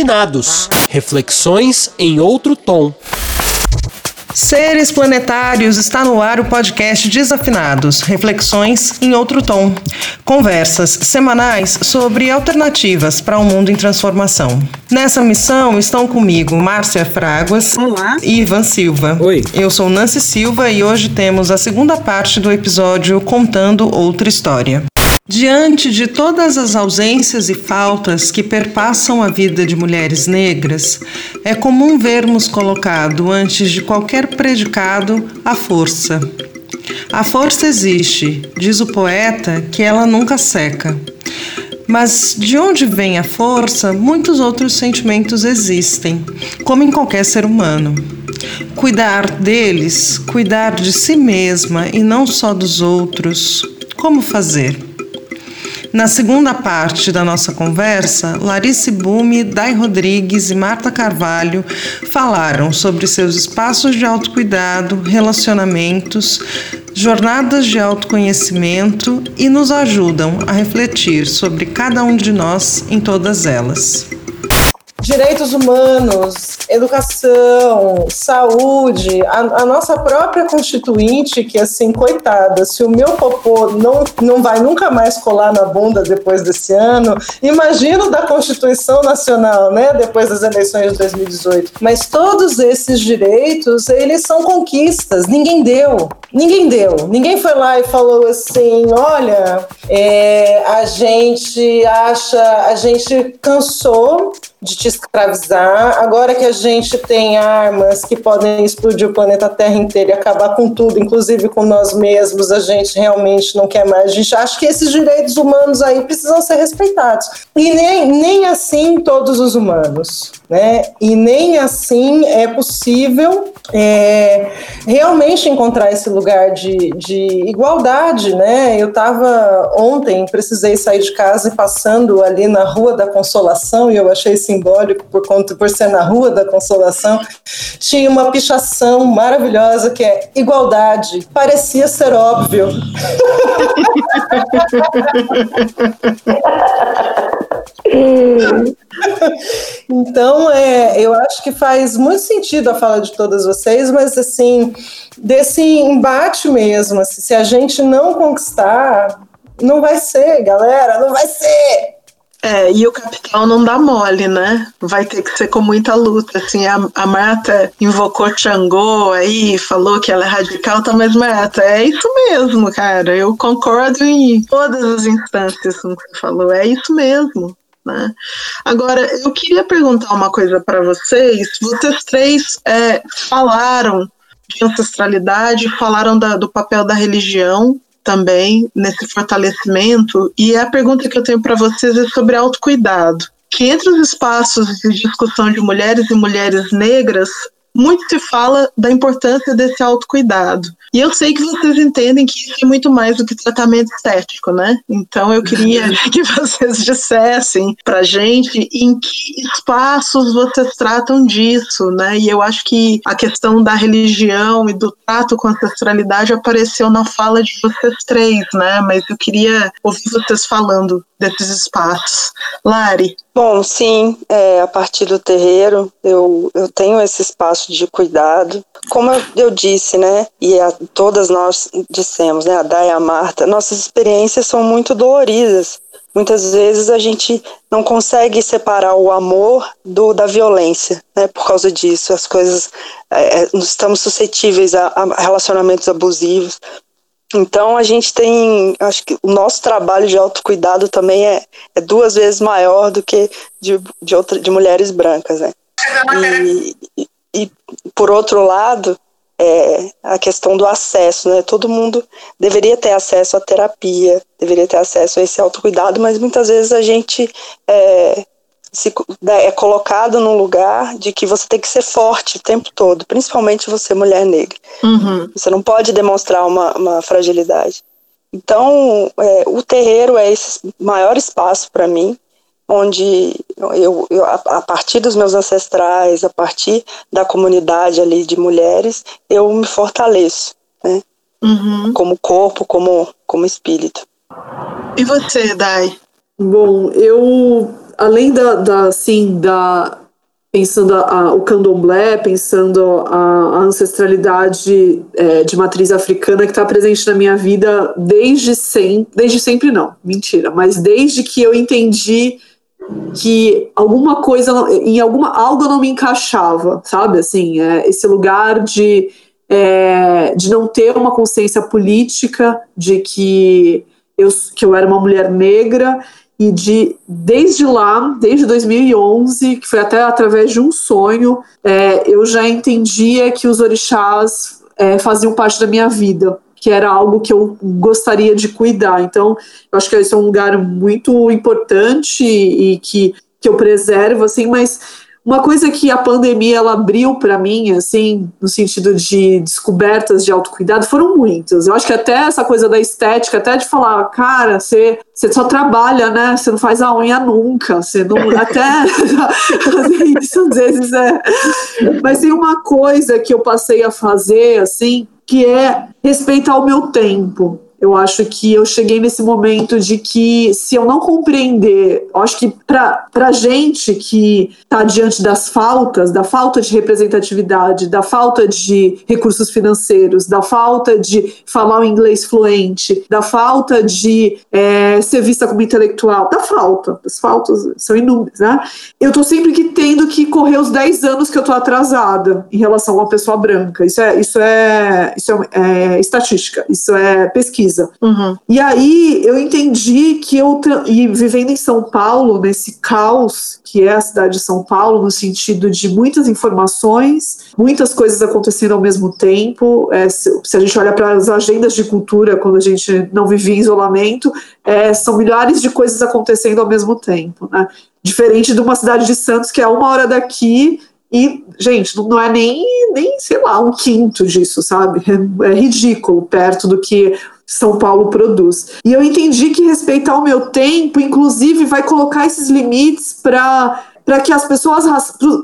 Desafinados Reflexões em outro tom. Seres Planetários está no ar o podcast Desafinados, reflexões em outro tom. Conversas semanais sobre alternativas para um mundo em transformação. Nessa missão estão comigo Márcia Fraguas Olá. e Ivan Silva. Oi. Eu sou Nancy Silva e hoje temos a segunda parte do episódio Contando Outra História. Diante de todas as ausências e faltas que perpassam a vida de mulheres negras, é comum vermos colocado antes de qualquer predicado a força. A força existe, diz o poeta, que ela nunca seca. Mas de onde vem a força, muitos outros sentimentos existem, como em qualquer ser humano. Cuidar deles, cuidar de si mesma e não só dos outros. Como fazer? Na segunda parte da nossa conversa, Larice Bume, Dai Rodrigues e Marta Carvalho falaram sobre seus espaços de autocuidado, relacionamentos, jornadas de autoconhecimento e nos ajudam a refletir sobre cada um de nós em todas elas. Direitos humanos, educação, saúde, a, a, nossa própria constituinte, que assim, coitada, se o meu popô não, não vai nunca mais colar na bunda depois desse ano, imagino da Constituição Nacional, né, depois das eleições de 2018. Mas todos esses direitos, eles são conquistas, ninguém deu, ninguém deu, ninguém foi lá e falou assim, olha, é, a gente acha, a gente cansou de te escravizar. Agora que a gente tem armas que podem explodir o planeta Terra inteiro e acabar com tudo, inclusive com nós mesmos, a gente realmente não quer mais. A gente acha que esses direitos humanos aí precisam ser respeitados. E nem, nem assim todos os humanos, né? E nem assim é possível é, realmente encontrar esse lugar de, de igualdade, né? Eu estava ontem, precisei sair de casa e passando ali na Rua da Consolação e eu achei simbólico por conta por ser na Rua da Consolação, tinha uma pichação maravilhosa que é igualdade. Parecia ser óbvio. então, é, eu acho que faz muito sentido a fala de todas vocês, mas assim, desse embate mesmo, assim, se a gente não conquistar, não vai ser, galera, não vai ser. É, e o capital não dá mole, né? Vai ter que ser com muita luta. Assim, a, a Marta invocou Xangô aí, falou que ela é radical, tá, Marta, é isso mesmo, cara. Eu concordo em todas as instâncias com o que você falou. É isso mesmo. Né? Agora, eu queria perguntar uma coisa para vocês. Vocês três é, falaram de ancestralidade, falaram da, do papel da religião também nesse fortalecimento. E a pergunta que eu tenho para vocês é sobre autocuidado. Que entre os espaços de discussão de mulheres e mulheres negras, muito se fala da importância desse autocuidado. E eu sei que vocês entendem que isso é muito mais do que tratamento estético, né? Então eu queria que vocês dissessem pra gente em que espaços vocês tratam disso, né? E eu acho que a questão da religião e do trato com a ancestralidade apareceu na fala de vocês três, né? Mas eu queria ouvir vocês falando desses espaços. Lari? Bom, sim, é, a partir do terreiro eu, eu tenho esse espaço de cuidado. Como eu, eu disse, né, e a, todas nós dissemos, né, a Day e a Marta, nossas experiências são muito doloridas. Muitas vezes a gente não consegue separar o amor do da violência, né? Por causa disso, as coisas é, estamos suscetíveis a, a relacionamentos abusivos, então a gente tem, acho que o nosso trabalho de autocuidado também é, é duas vezes maior do que de, de, outra, de mulheres brancas, né? E, e, e por outro lado, é a questão do acesso, né? Todo mundo deveria ter acesso à terapia, deveria ter acesso a esse autocuidado, mas muitas vezes a gente é, se, né, é colocado num lugar de que você tem que ser forte o tempo todo, principalmente você, mulher negra. Uhum. Você não pode demonstrar uma, uma fragilidade. Então, é, o terreiro é esse maior espaço para mim, onde eu, eu, a partir dos meus ancestrais, a partir da comunidade ali de mulheres, eu me fortaleço, né? Uhum. Como corpo, como, como espírito. E você, Dai? Bom, eu além da, da assim, da pensando a, a, o candomblé, pensando a, a ancestralidade é, de matriz africana que está presente na minha vida desde sempre, desde sempre não, mentira, mas desde que eu entendi que alguma coisa, em alguma algo não me encaixava, sabe? Assim, é, esse lugar de é, de não ter uma consciência política de que eu, que eu era uma mulher negra e de desde lá, desde 2011, que foi até através de um sonho, é, eu já entendia que os orixás é, faziam parte da minha vida, que era algo que eu gostaria de cuidar. Então, eu acho que esse é um lugar muito importante e, que, que eu preservo, assim, mas uma coisa que a pandemia ela abriu para mim, assim, no sentido de descobertas de autocuidado, foram muitas. Eu acho que até essa coisa da estética, até de falar, cara, você, você só trabalha, né? Você não faz a unha nunca, você não. Até isso às vezes é. Mas tem uma coisa que eu passei a fazer, assim, que é respeitar o meu tempo. Eu acho que eu cheguei nesse momento de que, se eu não compreender, eu acho que para gente que está diante das faltas, da falta de representatividade, da falta de recursos financeiros, da falta de falar o inglês fluente, da falta de é, ser vista como intelectual, da falta, as faltas são inúmeras, né? Eu estou sempre que tendo que correr os 10 anos que eu estou atrasada em relação a uma pessoa branca. Isso é, isso é, isso é, é estatística, isso é pesquisa pesquisa. Uhum. E aí eu entendi que eu, e vivendo em São Paulo, nesse caos que é a cidade de São Paulo, no sentido de muitas informações, muitas coisas acontecendo ao mesmo tempo. É, se, se, a gente olha para as agendas de cultura, quando a gente não vivia em isolamento, é, são milhares de coisas acontecendo ao mesmo tempo. Né? Diferente de uma cidade de Santos, que é uma hora daqui, e, gente, não é nem, nem, sei lá, um quinto disso, sabe? É, é ridículo perto do que são Paulo produz. E eu entendi que respeitar o meu tempo, inclusive, vai colocar esses limites para para que as pessoas,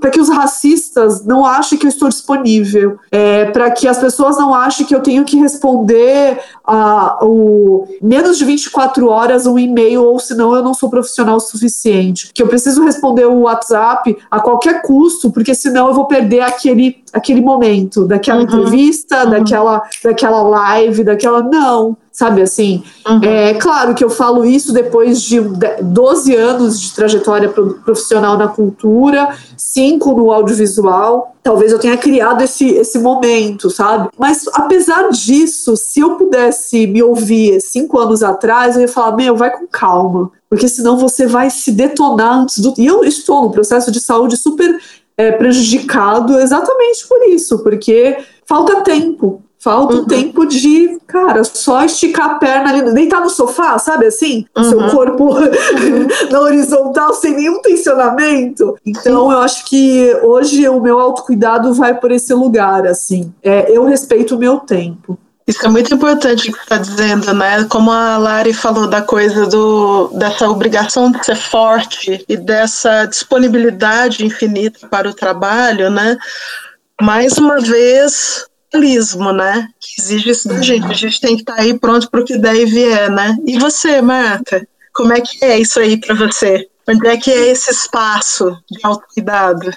para que os racistas não achem que eu estou disponível, é, para que as pessoas não achem que eu tenho que responder a, o menos de 24 horas um e-mail, ou senão eu não sou profissional o suficiente. Que eu preciso responder o WhatsApp a qualquer custo, porque senão eu vou perder aquele, aquele momento, daquela uhum. entrevista, uhum. daquela, daquela live, daquela. Não sabe assim? Uhum. É claro que eu falo isso depois de 12 anos de trajetória profissional na cultura, cinco no audiovisual. Talvez eu tenha criado esse, esse momento, sabe? Mas apesar disso, se eu pudesse me ouvir cinco anos atrás, eu ia falar: meu, vai com calma, porque senão você vai se detonar antes do. E eu estou num processo de saúde super é, prejudicado exatamente por isso, porque falta tempo. Falta um uhum. tempo de, cara, só esticar a perna ali, deitar no sofá, sabe assim? Uhum. Seu corpo uhum. na horizontal, sem nenhum tensionamento. Então, eu acho que hoje o meu autocuidado vai por esse lugar, assim. É, eu respeito o meu tempo. Isso é muito importante o que você está dizendo, né? Como a Lari falou da coisa do, dessa obrigação de ser forte e dessa disponibilidade infinita para o trabalho, né? Mais uma vez, realismo, né? Que exige isso da gente. A gente tem que estar tá aí pronto para o que e vier, né? E você, Marta? Como é que é isso aí para você? Onde é que é esse espaço de autocuidado?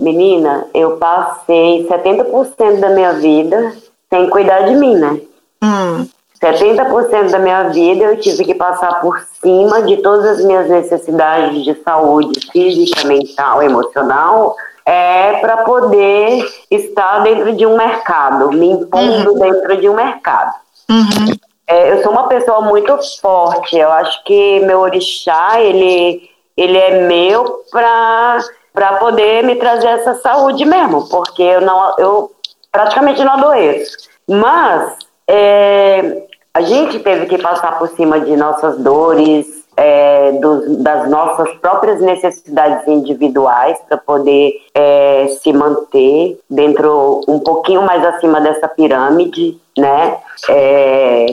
Menina, eu passei 70% da minha vida sem cuidar de mim, né? Hum. 70% da minha vida eu tive que passar por cima de todas as minhas necessidades de saúde física, mental, emocional, é para poder estar dentro de um mercado, me impondo uhum. dentro de um mercado. Uhum. É, eu sou uma pessoa muito forte. Eu acho que meu orixá ele ele é meu para poder me trazer essa saúde mesmo, porque eu não eu praticamente não adoeço. Mas é, a gente teve que passar por cima de nossas dores, é, dos, das nossas próprias necessidades individuais para poder é, se manter dentro um pouquinho mais acima dessa pirâmide, né? É,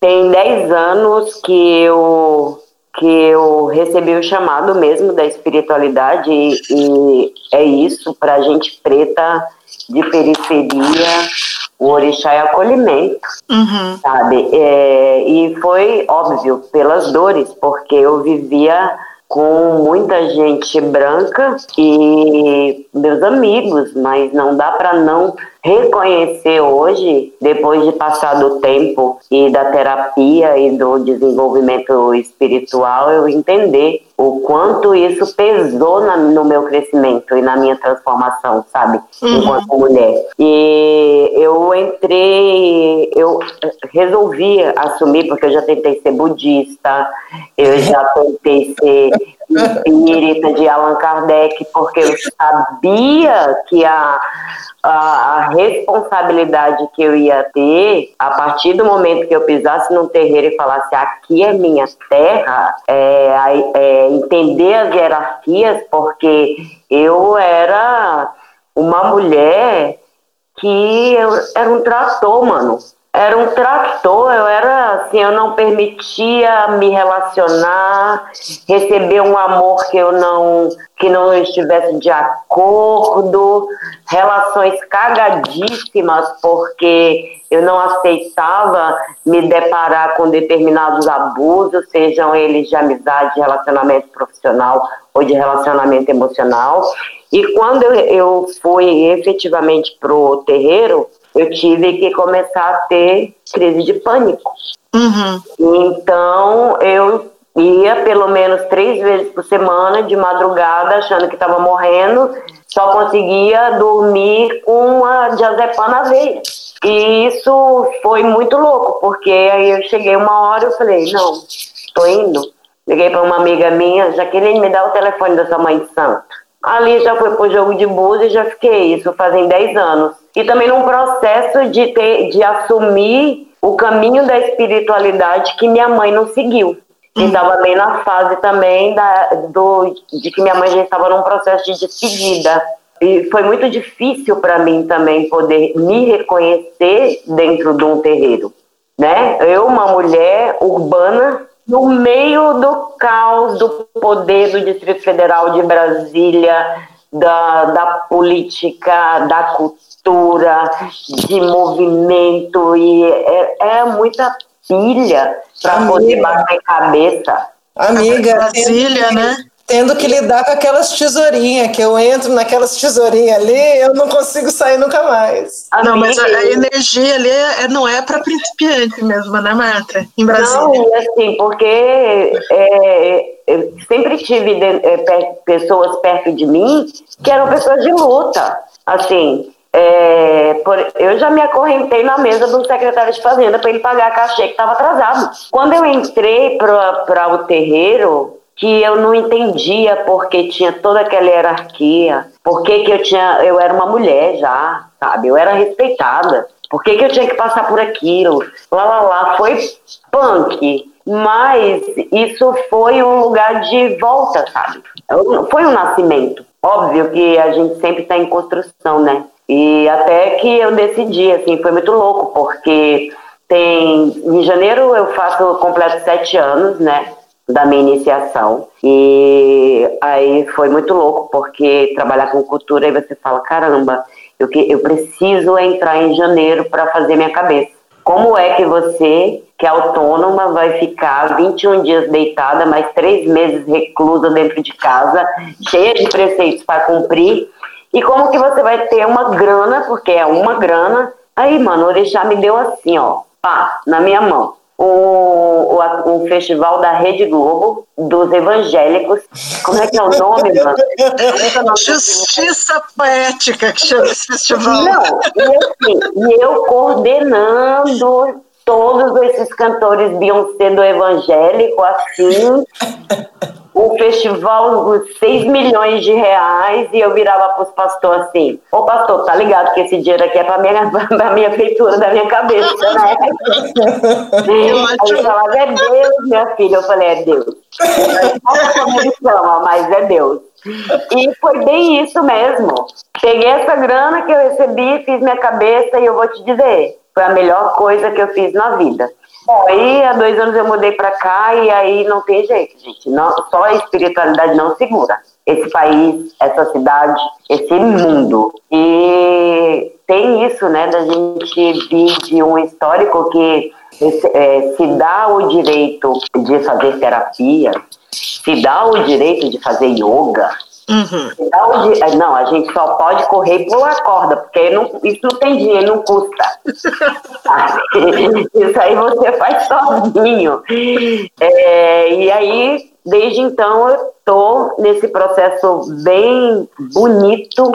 tem 10 anos que eu que eu recebi o chamado mesmo da espiritualidade e, e é isso para gente preta de periferia O orixá é acolhimento, Uhum. sabe? É, e foi óbvio pelas dores, porque eu vivia com muita gente branca e meus amigos, mas não dá para não reconhecer hoje, depois de passar do tempo e da terapia e do desenvolvimento espiritual, eu entender o quanto isso pesou na- no meu crescimento e na minha transformação, sabe? Enquanto mulher. E eu entrei, eu resolvi assumir, porque eu já tentei ser budista, eu já tentei ser espírita de Allan Kardec, porque eu sabia que a, a, responsabilidade que eu ia ter, a partir do momento que eu pisasse num terreiro e falasse aqui é minha terra, é, é, entender as hierarquias, porque eu era uma mulher que eu, era um trator, mano. Era um trator, eu era assim, eu não permitia me relacionar, receber um amor que eu não que não estivesse de acordo, relações cagadíssimas, porque eu não aceitava me deparar com determinados abusos, sejam eles de amizade, de relacionamento profissional ou de relacionamento emocional. E quando eu, fui efetivamente pro terreiro, eu tive que começar a ter crise de pânico. Uhum. Então eu ia pelo menos três vezes por semana, de madrugada, achando que estava morrendo, só conseguia dormir com a diazepam na veia. E isso foi muito louco, porque aí eu cheguei uma hora e falei, não, tô indo. Liguei para uma amiga minha, Jaqueline, me dá o telefone da sua mãe de santo. Ali já foi pro jogo de búzios e já fiquei, isso fazem 10 anos. E também num processo de, ter, de assumir o caminho da espiritualidade que minha mãe não seguiu. E estava bem na fase também da, do, de que minha mãe já estava num processo de despedida. E foi muito difícil para mim também poder me reconhecer dentro de um terreiro. Né? Eu, uma mulher urbana, no meio do caos do poder do Distrito Federal de Brasília, da, da política, da cultura, de movimento, e é, é muita pilha para poder bater cabeça. Amiga, Brasília, né? Tendo que lidar com aquelas tesourinhas, que eu entro naquelas tesourinhas ali, eu não consigo sair nunca mais. Não, mas a, a energia ali é- não é para principiante mesmo, né, Marta? Em Não, Brasília. e assim, porque é, eu sempre tive de- é, pe- pessoas perto de mim que eram pessoas de luta. Assim, é, por- eu já me acorrentei na mesa do secretário de Fazenda para ele pagar a cachê que estava atrasado. Quando eu entrei para o terreiro, que eu não entendia porque tinha toda aquela hierarquia, por que, eu tinha, eu era uma mulher já, sabe? Eu era respeitada. Por que, que eu tinha que passar por aquilo? Lá, lá, lá. Foi punk. Mas isso foi um lugar de volta, sabe? Eu- Foi um nascimento. Óbvio que a gente sempre está em construção, né? E até que eu decidi, assim, foi muito louco, porque tem. Em janeiro eu faço completo sete anos, né? Da minha iniciação. E aí foi muito louco, porque trabalhar com cultura, aí você fala: caramba, eu, que, eu preciso entrar em janeiro para fazer minha cabeça. Como é que você, que é autônoma, vai ficar 21 dias deitada, mais três meses reclusa dentro de casa, cheia de preceitos para cumprir? E como que você vai ter uma grana, porque é uma grana? Aí, mano, o Orixá me deu assim, ó, pá, na minha mão. O, o, o festival da Rede Globo, dos evangélicos. Como é que é o nome, mano? É o nome Justiça poética que chama esse festival. não, e assim, e eu coordenando todos esses cantores Beyoncé do evangélico, assim, o festival, os 6 milhões de reais, e eu virava pros pastores assim, ô pastor, tá ligado que esse dinheiro aqui é pra minha, pra minha feitura da minha cabeça, né? Aí ele falava, é Deus, minha filha. Eu falei, é Deus. Ele chama, mas é Deus. E foi bem isso mesmo. Peguei essa grana que eu recebi, fiz minha cabeça e eu vou te dizer, foi a melhor coisa que eu fiz na vida. Bom, aí há dois anos eu mudei pra cá e aí não tem jeito, gente. Não, só a espiritualidade não segura. esse país, essa cidade, esse mundo. E tem isso, né, da gente vir de um histórico que é, se dá o direito de fazer terapia, se dá o direito de fazer yoga, Uhum. Então, não, a gente só pode correr e pular corda, porque não, isso não tem dinheiro, não custa. isso aí você faz sozinho. É, e aí, desde então, eu estou nesse processo bem bonito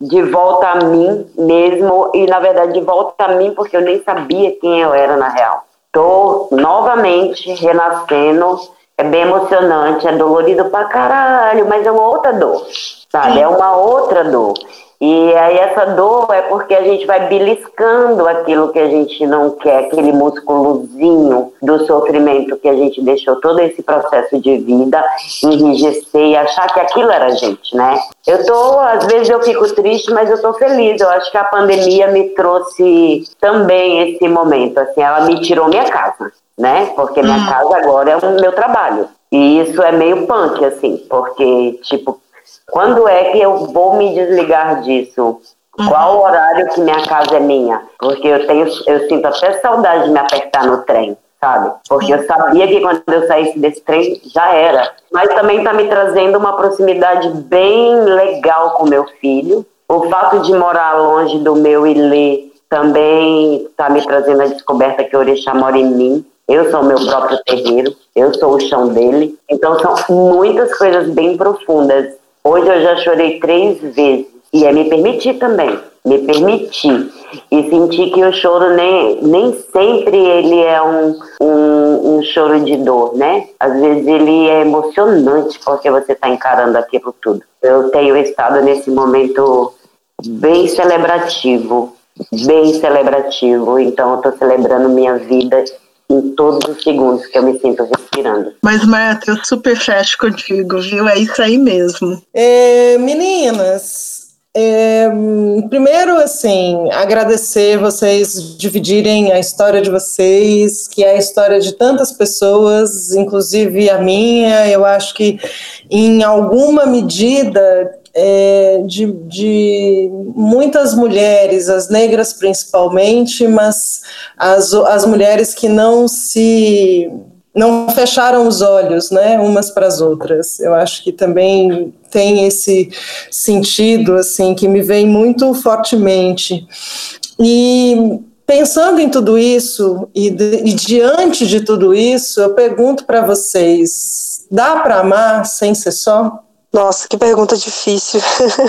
de volta a mim mesmo, e na verdade de volta a mim, porque eu nem sabia quem eu era na real. Estou novamente renascendo é bem emocionante, é dolorido pra caralho, mas é uma outra dor, sabe? Sim. É uma outra dor. E aí essa dor é porque a gente vai beliscando aquilo que a gente não quer, aquele músculozinho do sofrimento que a gente deixou todo esse processo de vida enrijecer e achar que aquilo era a gente, né? Eu tô, às vezes eu fico triste, mas eu tô feliz. Eu acho que a pandemia me trouxe também esse momento, assim, ela me tirou minha casa né? Porque minha hum. casa agora é o meu trabalho. E isso é meio punk, assim, porque, tipo, quando é que eu vou me desligar disso? Uhum. Qual o horário que minha casa é minha? Porque eu tenho, eu sinto até saudade de me apertar no trem, sabe? Porque eu sabia que quando eu saísse desse trem já era. Mas também está me trazendo uma proximidade bem legal com meu filho. O fato de morar longe do meu Ilê também está me trazendo a descoberta que o Orixá mora em mim. Eu sou o meu próprio terreiro, eu sou o chão dele. Então são muitas coisas bem profundas. Hoje eu já chorei três vezes e é me permitir também, me permitir e sentir que o choro nem, nem sempre ele é um, um, um choro de dor, né? Às vezes ele é emocionante porque você está encarando aquilo tudo. Eu tenho estado nesse momento bem celebrativo, bem celebrativo. Então eu estou celebrando minha vida em todos os segundos que eu me sinto respirando. Mas, Marta, eu super fecho contigo, viu? É isso aí mesmo. É, meninas, é, primeiro, assim, agradecer vocês dividirem a história de vocês, que é a história de tantas pessoas, inclusive a minha. Eu acho que, em alguma medida, é, de, de, muitas mulheres, as negras principalmente, mas as, as mulheres que não se não fecharam os olhos, né, umas para as outras. Eu acho que também tem esse sentido assim que me vem muito fortemente. E pensando em tudo isso e, de, e diante de tudo isso, eu pergunto para vocês: dá para amar sem ser só? Nossa, que pergunta difícil.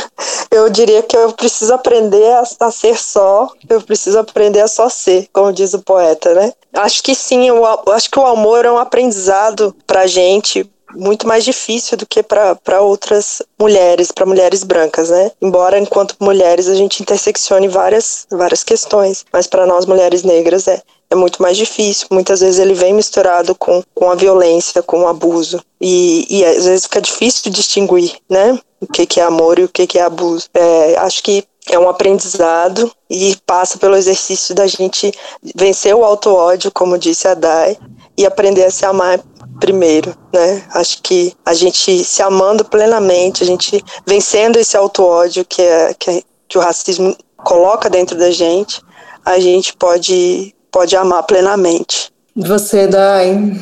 eu diria que eu preciso aprender a, a, ser só, eu preciso aprender a só ser, como diz o poeta, né? Acho que sim, eu, acho que o amor é um aprendizado pra gente muito mais difícil do que para outras mulheres, para mulheres brancas, né? Embora enquanto mulheres a gente interseccione várias, várias questões, mas para nós mulheres negras é, é muito mais difícil. Muitas vezes ele vem misturado com, com a violência, com o abuso. E, e às vezes fica difícil distinguir, né? O que, que é amor e o que, que é abuso. É, acho que é um aprendizado e passa pelo exercício da gente vencer o auto-ódio, como disse a Dai, e aprender a se amar primeiro, né? Acho que a gente se amando plenamente, a gente vencendo esse auto-ódio que, é, que, é, que o racismo coloca dentro da gente, a gente pode pode amar plenamente. Você, Dai?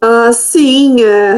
Ah, sim, é,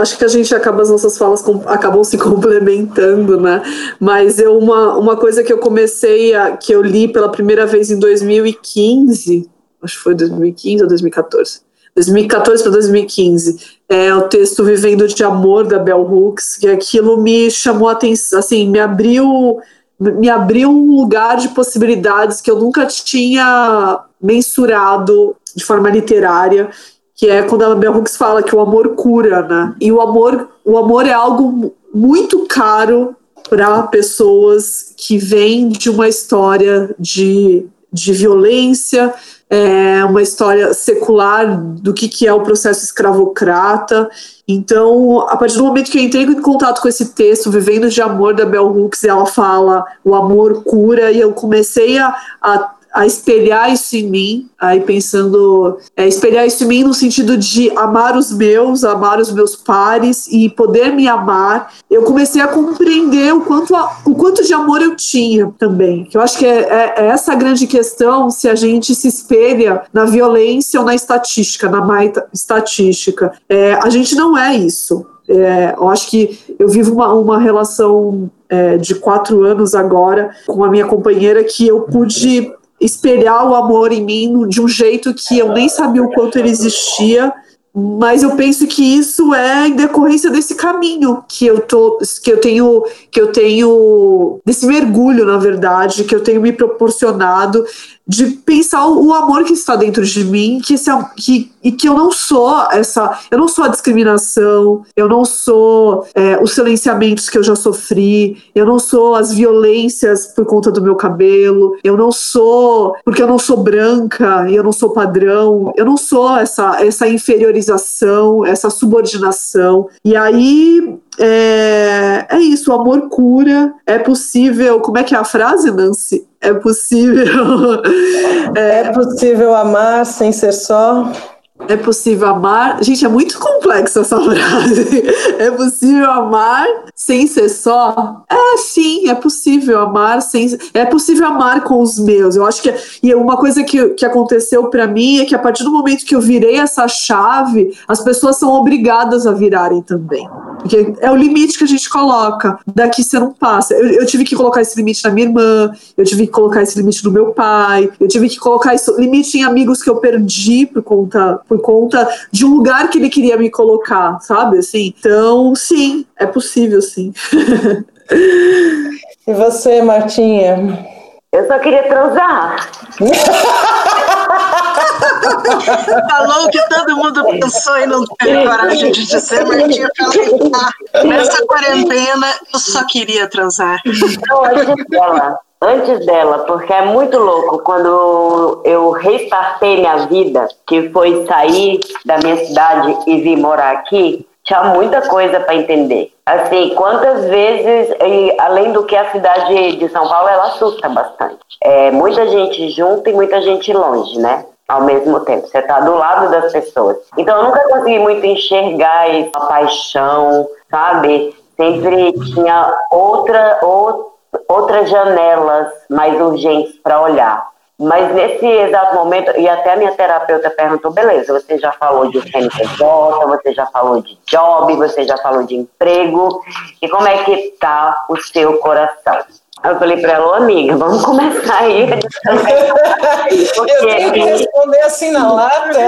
acho que a gente acaba, as nossas falas com, acabam se complementando, né? Mas eu, uma, uma coisa que eu comecei, a, que eu li pela primeira vez em 2015, acho que foi 2015 ou 2014, 2014 para 2015, é o texto Vivendo de Amor, da Bell Hooks, que aquilo me chamou a atenção, assim, me abriu, me abriu um lugar de possibilidades que eu nunca tinha mensurado de forma literária, que é quando a Bell Hooks fala que o amor cura, né? E o amor, o amor é algo muito caro para pessoas que vêm de uma história de, de violência, é uma história secular do que, que é o processo escravocrata. Então, a partir do momento que eu entrei em contato com esse texto, Vivendo de Amor, da Bell Hooks, ela fala o amor cura, e eu comecei a, a a espelhar isso em mim, aí pensando, é, espelhar isso em mim no sentido de amar os meus, amar os meus pares e poder me amar, eu comecei a compreender o quanto, o quanto de amor eu tinha também. Eu acho que é, é, é essa a grande questão se a gente se espelha na violência ou na estatística, na má estatística. É, a gente não é isso. É, eu acho que eu vivo uma, uma relação é, de quatro anos agora com a minha companheira que eu pude espelhar o amor em mim de um jeito que eu nem sabia o quanto ele existia mas eu penso que isso é em decorrência desse caminho que eu tô que eu tenho que eu tenho desse mergulho na verdade que eu tenho me proporcionado de pensar o amor que está dentro de mim, que, esse, que, e que eu não sou essa, eu não sou a discriminação, eu não sou é, os silenciamentos que eu já sofri, eu não sou as violências por conta do meu cabelo, eu não sou porque eu não sou branca e eu não sou padrão, eu não sou essa, essa inferiorização, essa subordinação. E aí é, é isso, o amor cura, é possível. Como é que é a frase, Nancy? É possível. É, possível amar sem ser só. É possível amar. Gente, é muito complexa essa frase. É possível amar sem ser só? É, sim, é possível amar sem. É possível amar com os meus. Eu acho que. E uma coisa que, que aconteceu para mim é que a partir do momento que eu virei essa chave, as pessoas são obrigadas a virarem também. Porque é o limite que a gente coloca. Daqui você não passa. Eu, eu tive que colocar esse limite na minha irmã, eu tive que colocar esse limite no meu pai, eu tive que colocar esse limite em amigos que eu perdi por conta por conta de um lugar que ele queria me colocar, sabe? Assim, então, sim, é possível, sim. e você, Martinha? Eu só queria transar. Falou que todo mundo pensou e não teve coragem de dizer, Martinha. Falei, ah, nessa quarentena eu só queria transar. Não, antes dela, antes dela, porque é muito louco quando eu restartei minha vida, que foi sair da minha cidade e vir morar aqui, tinha muita coisa para entender. Assim, quantas vezes, além do que a cidade de São Paulo, ela assusta bastante. É muita gente junto e muita gente longe, né? Ao mesmo tempo, você tá do lado das pessoas. Então, eu nunca consegui muito enxergar essa paixão, sabe? Sempre tinha outra, outra outras janelas mais urgentes para olhar. Mas nesse exato momento, e até a minha terapeuta perguntou: beleza, você já falou de CNPJ, você já falou de job, você já falou de emprego, e como é que está o seu coração? Eu falei para ela, amiga, vamos começar aí. Porque, eu tenho que responder assim na lata.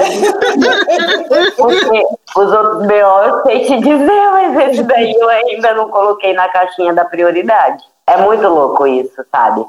Porque os outros BO eu sei te dizer, mas esse daí eu ainda não coloquei na caixinha da prioridade. É muito louco isso, sabe?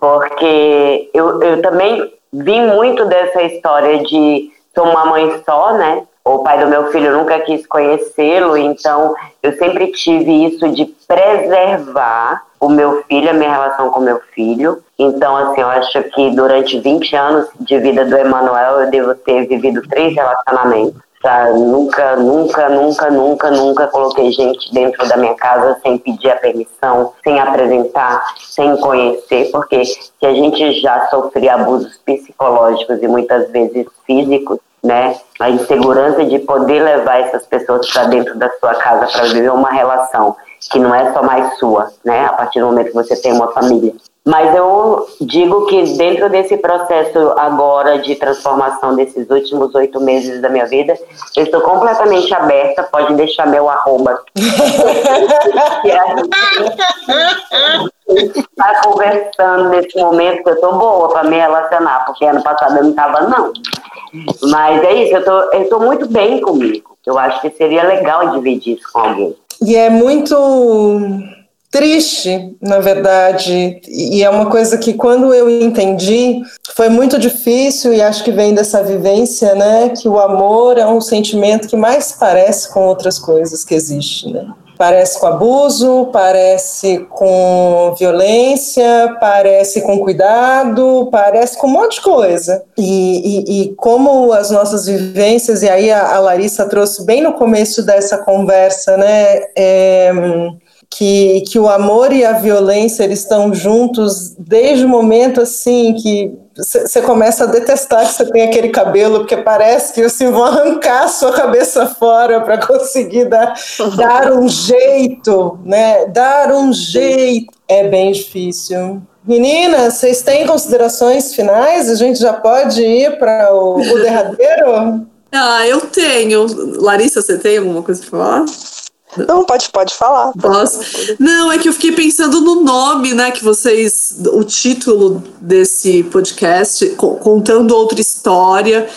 Porque eu, eu também vi muito dessa história de ser uma mãe só, né? O pai do meu filho nunca quis conhecê-lo, então eu sempre tive isso de preservar o meu filho, a minha relação com o meu filho. Então, assim, eu acho que durante 20 anos de vida do Emanuel, eu devo ter vivido três relacionamentos. Tá? Nunca, nunca, nunca, nunca, nunca coloquei gente dentro da minha casa sem pedir a permissão, sem apresentar, sem conhecer, porque se a gente já sofria abusos psicológicos e muitas vezes físicos, né? A insegurança de poder levar essas pessoas para dentro da sua casa para viver uma relação que não é só mais sua, né? A partir do momento que você tem uma família. Mas eu digo que dentro desse processo agora de transformação desses últimos oito meses da minha vida, eu estou completamente aberta, pode deixar meu arroba. está conversando nesse momento que eu estou boa para me relacionar, porque ano passado eu não estava não. Mas é isso, eu tô, estou muito bem comigo. Eu acho que seria legal dividir isso com alguém. E é muito triste, na verdade, e é uma coisa que quando eu entendi foi muito difícil e acho que vem dessa vivência, né, que o amor é um sentimento que mais parece com outras coisas que existem, né? Parece com abuso, parece com violência, parece com cuidado, parece com um monte de coisa. E, e, e como as nossas vivências, e aí a, a, Larissa trouxe bem no começo dessa conversa, né? É, que, que o amor e a violência eles estão juntos desde o momento assim que você começa a detestar que você tem aquele cabelo, porque parece que assim, vão arrancar a sua cabeça fora para conseguir dar, dar um jeito, né? Dar um jeito é bem difícil. Meninas, vocês têm considerações finais? A gente já pode ir para o, o derradeiro? Ah, eu tenho. Larissa, você tem alguma coisa para falar? Não, pode, pode falar. Posso? Não, é que eu fiquei pensando no nome, né, que vocês, o título desse podcast, contando outra história.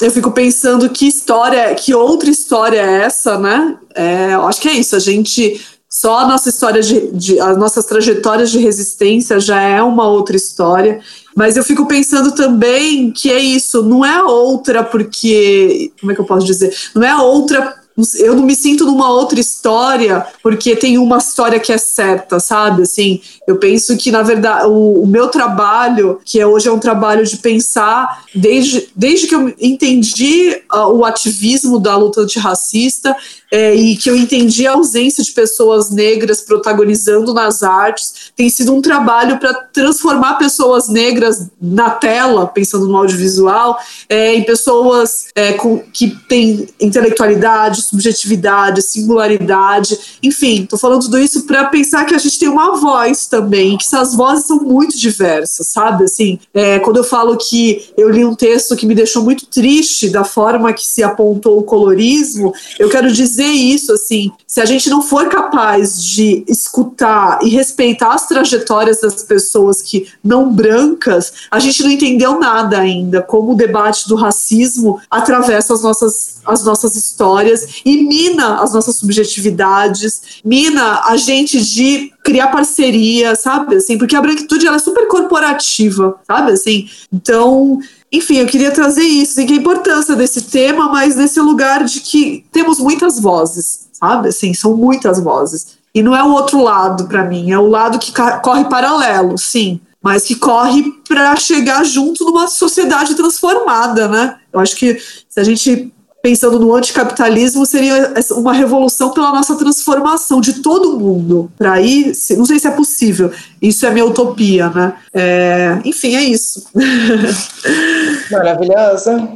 Eu fico pensando que história, que outra história é essa, né? É, eu acho que é isso. A gente só a nossa história de, de, as nossas trajetórias de resistência já é uma outra história. Mas eu fico pensando também que é isso, não é outra porque, como é que eu posso dizer? Não é outra eu não me sinto numa outra história porque tem uma história que é certa, sabe? Assim, eu penso que, na verdade, o, o meu trabalho, que é, hoje é um trabalho de pensar, desde, desde que eu entendi uh, o ativismo da luta antirracista é, e que eu entendi a ausência de pessoas negras protagonizando nas artes, tem sido um trabalho para transformar pessoas negras na tela, pensando no audiovisual, é, em pessoas é, com, que têm intelectualidade, subjetividade, singularidade, enfim, estou falando tudo isso para pensar que a gente tem uma voz também, que essas vozes são muito diversas, sabe? Assim, é, quando eu falo que eu li um texto que me deixou muito triste da forma que se apontou o colorismo, eu quero dizer isso, assim, se a gente não for capaz de escutar e respeitar as trajetórias das pessoas que não brancas, a gente não entendeu nada ainda, como o debate do racismo atravessa as nossas, as nossas histórias e mina as nossas subjetividades, mina a gente de criar parceria, sabe? Assim, porque a branquitude ela é super corporativa, sabe? Assim, então enfim, eu queria trazer isso, assim, que a importância desse tema, mas nesse lugar de que temos muitas vozes, sabe? Assim, são muitas vozes. E não é o outro lado para mim, é o lado que corre paralelo, sim, mas que corre para chegar junto numa sociedade transformada, né? Eu acho que se a gente pensando no anticapitalismo, seria uma revolução pela nossa transformação de todo mundo. Para ir, não sei se é possível, isso é minha utopia, né? É, enfim, é isso. Maravilhosa.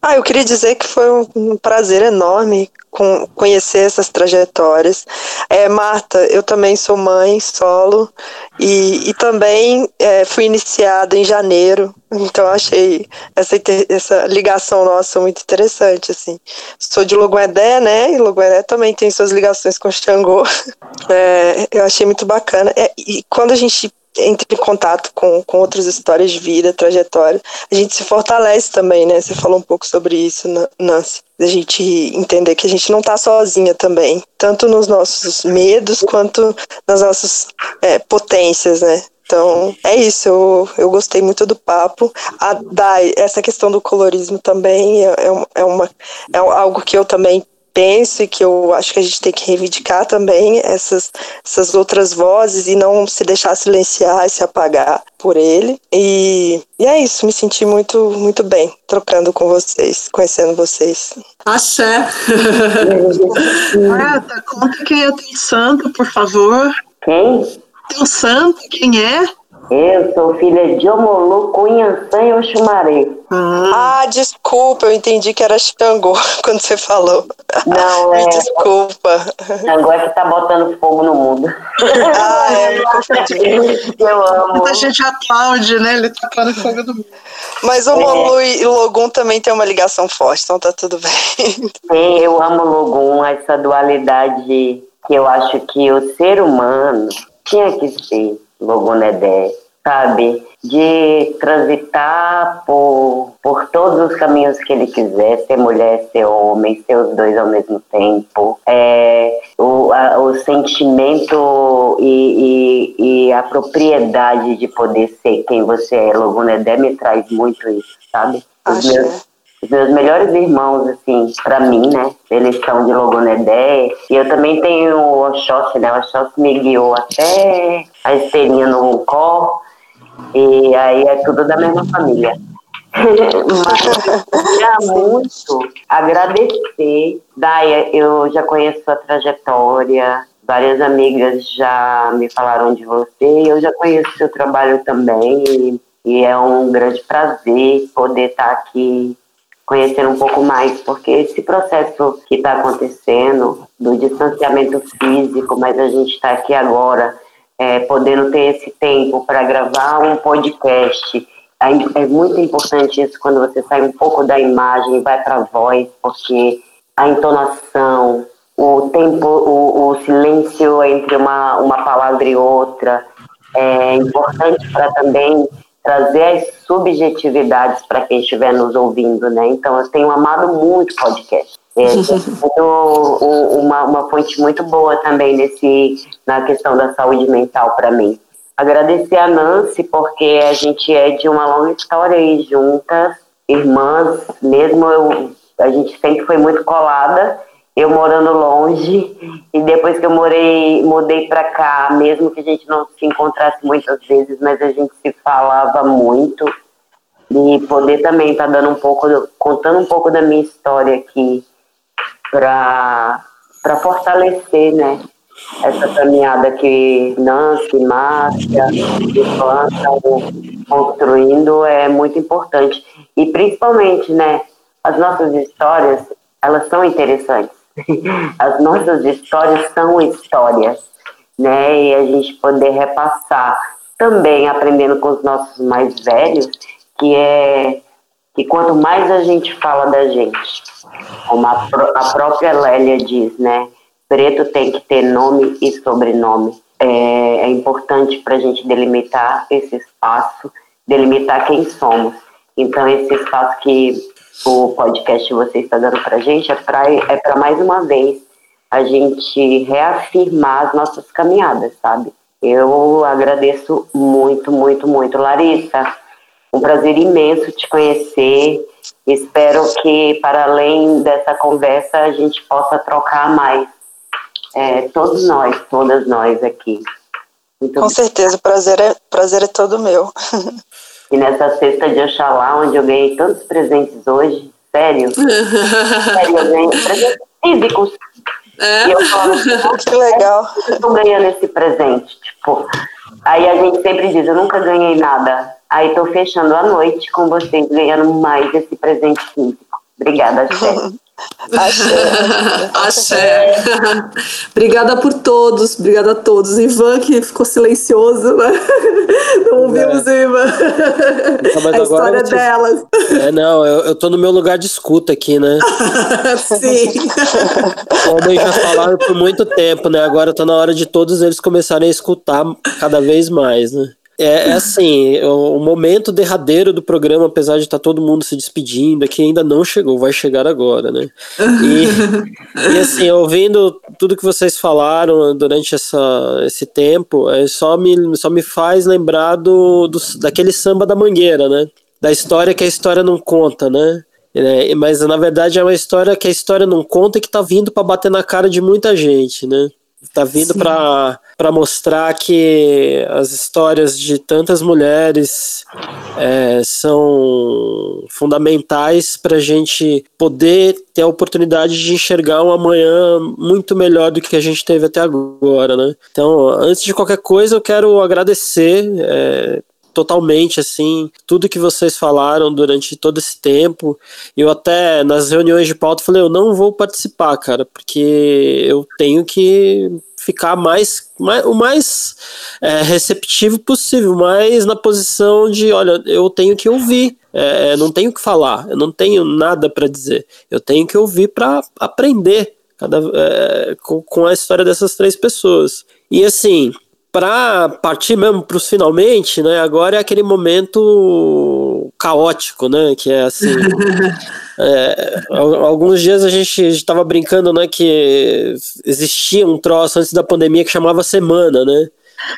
Ah, eu queria dizer que foi um prazer enorme com, conhecer essas trajetórias. É, Marta, eu também sou mãe solo e, e também é, fui iniciada em janeiro, então achei essa, essa ligação nossa muito interessante, assim. Sou de Loguedé, né, e Loguedé também tem suas ligações com Xangô. É, eu achei muito bacana. É, e quando a gente entra em contato com, com outras histórias de vida, trajetória, a gente se fortalece também, né? Você falou um pouco sobre isso, Nancy. A gente entender que a gente não está sozinha também, tanto nos nossos medos quanto nas nossas é, potências, né? Então, é isso, eu, eu gostei muito do papo. A, da, essa questão do colorismo também é, é, é uma, é algo que eu também penso e que eu acho que a gente tem que reivindicar também essas, essas outras vozes e não se deixar silenciar e se apagar por ele. E, e é isso, me senti muito, muito bem trocando com vocês, conhecendo vocês. Axé! Marta, conta quem é o santo, por favor. Quem? Teu santo, quem é? Eu sou filha de Omolu, Cunhançã e Oxumaré. Ah. ah, desculpa, eu entendi que era Xangô quando você falou. Não, é. Desculpa. Xangô é que tá botando fogo no mundo. Ah, é, me confundi. Eu amo. Muita gente aplaude, né? Ele tá tocando fogo no mundo. Mas o Molu é. e Logum também tem uma ligação forte, então tá tudo bem. Sim, eu amo Logum, essa dualidade que eu acho que o ser humano tinha que ser Logonedé, sabe? De transitar por, por todos os caminhos que ele quiser, ser mulher, ser homem, ser os dois ao mesmo tempo. É, o, a, o sentimento e, e, e, a propriedade de poder ser quem você é. Logonedé me traz muito isso, sabe? Os meus, os meus melhores irmãos, assim, para mim, né? Eles são de Logonedé. E eu também tenho o Oxóssi, né? O Oxóssi me guiou até a esteirinha no Cor. E aí é tudo da mesma família. Mas queria muito agradecer. Daia, eu já conheço a trajetória várias amigas já me falaram de você eu já conheço seu trabalho também e, é um grande prazer poder estar aqui conhecendo um pouco mais, porque esse processo que está acontecendo do distanciamento físico, mas a gente está aqui agora, é, podendo ter esse tempo para gravar um podcast. É, é muito importante isso quando você sai um pouco da imagem e vai para a voz, porque a entonação, o tempo, o, o silêncio entre uma, uma palavra e outra é importante para também trazer as subjetividades para quem estiver nos ouvindo, né? Então, eu tenho amado muito podcast. É, uma, uma fonte muito boa também nesse, na questão da saúde mental para mim. Agradecer a Nancy, porque a gente é de uma longa história aí juntas, irmãs, mesmo eu, a gente sempre foi muito colada, eu morando longe e depois que eu morei mudei para cá mesmo que a gente não se encontrasse muitas vezes mas a gente se falava muito e poder também estar tá dando um pouco contando um pouco da minha história aqui para fortalecer né essa caminhada que Nancy, Márcia e Flan estão construindo é muito importante e principalmente né as nossas histórias elas são interessantes as nossas histórias são histórias, né? E a gente poder repassar também aprendendo com os nossos mais velhos, que é que quanto mais a gente fala da gente, como a, a própria Lélia diz, né? Preto tem que ter nome e sobrenome. É, é importante para a gente delimitar esse espaço, delimitar quem somos. Então, esse espaço que o podcast você está dando para a gente é para é mais uma vez a gente reafirmar as nossas caminhadas, sabe? Eu agradeço muito, muito, muito. Larissa, um prazer imenso te conhecer. Espero que, para além dessa conversa, a gente possa trocar mais. É, todos nós, todas nós aqui. Muito Com certeza, o prazer é, prazer é todo meu. E nessa cesta de Oxalá, onde eu ganhei tantos presentes hoje, sério, sério, eu ganhei presentes físicos. É. E eu falo, que legal. Eu estou ganhando esse presente, tipo. Aí a gente sempre diz, eu nunca ganhei nada. Aí estou fechando a noite com vocês ganhando mais esse presente físico. Obrigada, chefe. Axé. Axé. Obrigada por todos, obrigada a todos. Ivan, que ficou silencioso, né? Não ouvimos é. Ivan. Não, a história te... delas. É, não, eu, eu tô no meu lugar de escuta aqui, né? Sim. Como já falaram por muito tempo, né? Agora tá na hora de todos eles começarem a escutar cada vez mais, né? É, é assim, o, momento derradeiro do programa, apesar de estar tá todo mundo se despedindo, aqui ainda não chegou, vai chegar agora, né? E, e assim, ouvindo tudo que vocês falaram durante essa, esse tempo, é, só, me, só me faz lembrar do, do, daquele samba da mangueira, né? Da história que a história não conta, né? É, mas na verdade é uma história que a história não conta e que tá vindo para bater na cara de muita gente, né? Tá vindo para mostrar que as histórias de tantas mulheres é, são fundamentais para a gente poder ter a oportunidade de enxergar um amanhã muito melhor do que a gente teve até agora, né? Então, antes de qualquer coisa, eu quero agradecer é, totalmente assim tudo que vocês falaram durante todo esse tempo. Eu até nas reuniões de pauta falei, eu não vou participar, cara, porque eu tenho que ficar mais, mais o mais é, receptivo possível, mais na posição de, olha, eu tenho que ouvir, é, não tenho que falar, eu não tenho nada para dizer, eu tenho que ouvir para aprender cada, é, com, com a história dessas três pessoas. E assim, para partir mesmo para os finalmente, né? Agora é aquele momento caótico, né? Que é assim. é, alguns dias a gente estava brincando, né? Que existia um troço antes da pandemia que chamava semana, né?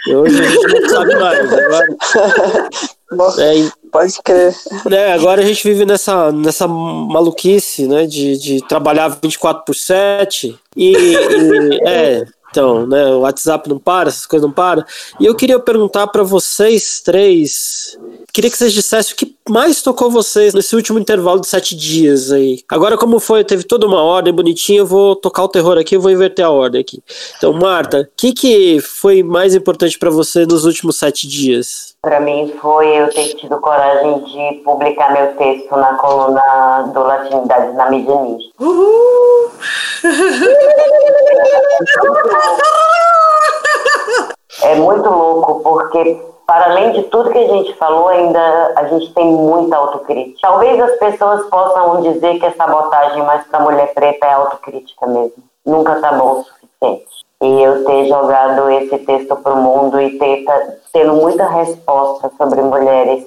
E hoje a gente não sabe mais. Agora, é, pode crer. Né, agora a gente vive nessa, nessa maluquice, né? De, de trabalhar 24 por 7 e, e é Então, né, o WhatsApp não para, essas coisas não param. E eu queria perguntar para vocês três, queria que vocês dissessem o que mais tocou vocês nesse último intervalo de sete dias aí. Agora, como foi, teve toda uma ordem bonitinha, eu vou tocar o terror aqui, eu vou inverter a ordem aqui. Então, Marta, o que, que foi mais importante para você nos últimos sete dias? Para mim foi eu ter tido coragem de publicar meu texto na coluna do Latinidades na mídia. Uhul! É muito louco, porque para além de tudo que a gente falou, ainda a gente tem muita autocrítica. Talvez as pessoas possam dizer que é sabotagem, mas para mulher preta é autocrítica mesmo. Nunca tá bom o suficiente. E eu ter jogado esse texto para o mundo e ter tendo muita resposta sobre mulheres,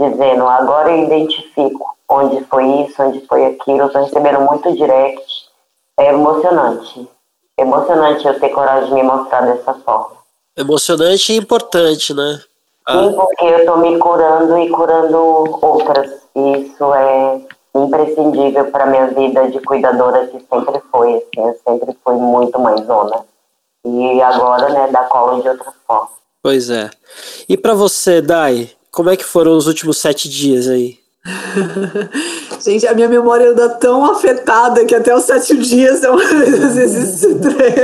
dizendo agora eu identifico onde foi isso, onde foi aquilo, estou recebendo muito direct. É emocionante. Emocionante eu ter coragem de me mostrar dessa forma. Emocionante e importante, né? Ah. Sim, porque eu estou me curando e curando outras. Isso é imprescindível para minha vida de cuidadora que sempre foi. Assim, eu sempre fui muito mãezona. E agora, né, dá colo de outra forma. Pois é. E para você, Dai, como é que foram os últimos sete dias aí? Gente, a minha memória anda tão afetada que até os sete dias eu às vezes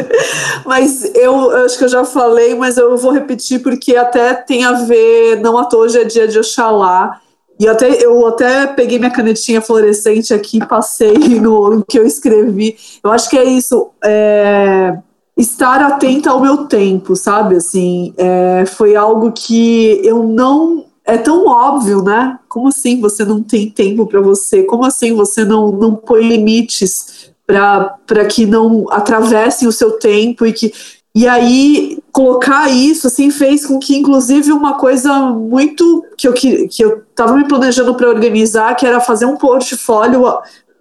Mas eu acho que eu já falei, mas eu vou repetir porque até tem a ver, não à toa hoje é dia de Oxalá. E até, eu até peguei minha canetinha fluorescente aqui, passei no, no que eu escrevi. Eu acho que é isso. É, estar atenta ao meu tempo, sabe? Assim, é, foi algo que eu não é tão óbvio, né? Como assim você não tem tempo para você? Como assim você não, não põe limites para que não atravessem o seu tempo e que e aí colocar isso assim fez com que inclusive uma coisa muito que eu que, que eu estava me planejando para organizar, que era fazer um portfólio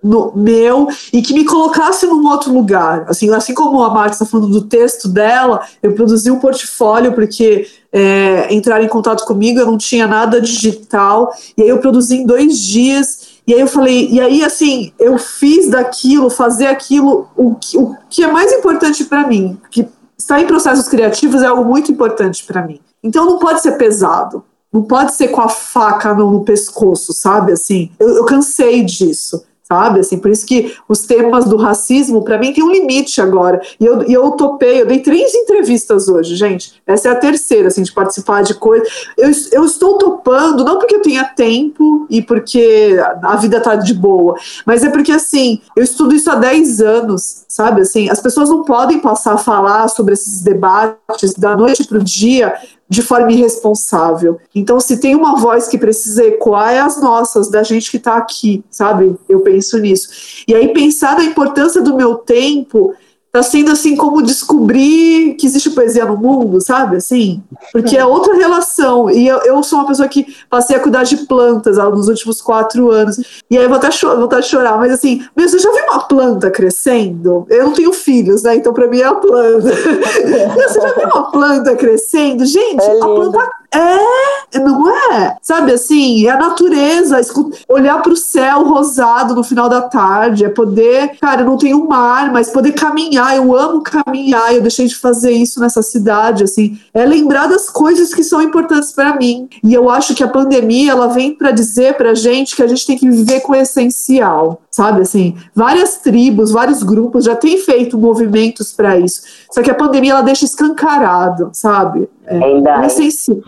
no meu e que me colocasse num outro lugar. Assim, assim como a Marta está falando do texto dela, eu produzi um portfólio porque é, em contato comigo, eu não tinha nada digital, e aí eu produzi em dois dias. E aí eu falei, e aí assim, eu fiz daquilo, fazer aquilo, o que, o que é mais importante para mim, que estar em processos criativos é algo muito importante para mim. Então não pode ser pesado, não pode ser com a faca no, no pescoço, sabe? Assim, eu, eu cansei disso sabe? Assim, por isso que os temas do racismo, para mim, tem um limite agora. E eu, e eu topei, eu dei três entrevistas hoje, gente. Essa é a terceira, assim, de participar de coisas. Eu, eu estou topando, não porque eu tenha tempo e porque a vida tá de boa, mas é porque, assim, eu estudo isso há 10 anos, sabe? Assim, as pessoas não podem passar a falar sobre esses debates da noite para o dia de forma irresponsável. Então, se tem uma voz que precisa ecoar, é as nossas, da gente que está aqui, sabe? Eu penso nisso. E aí, pensar na importância do meu tempo tá sendo assim como descobrir que existe poesia no mundo, sabe? Assim, porque é outra relação. E eu, eu sou uma pessoa que passei a cuidar de plantas nos últimos quatro anos. E aí eu vou até, vou até chorar, mas assim, meu, você já viu uma planta crescendo? Eu não tenho filhos, né? Então para mim é a planta. você já viu uma planta crescendo? Gente, é a planta é, não é? Sabe assim, é a natureza, olhar para o céu rosado no final da tarde, é poder, cara, eu não tenho mar, mas poder caminhar, eu amo caminhar, eu deixei de fazer isso nessa cidade, assim, é lembrar das coisas que são importantes para mim. E eu acho que a pandemia, ela vem para dizer pra gente que a gente tem que viver com o essencial, sabe assim? Várias tribos, vários grupos já têm feito movimentos para isso. Só que a pandemia ela deixa escancarado, sabe? É, é essencial.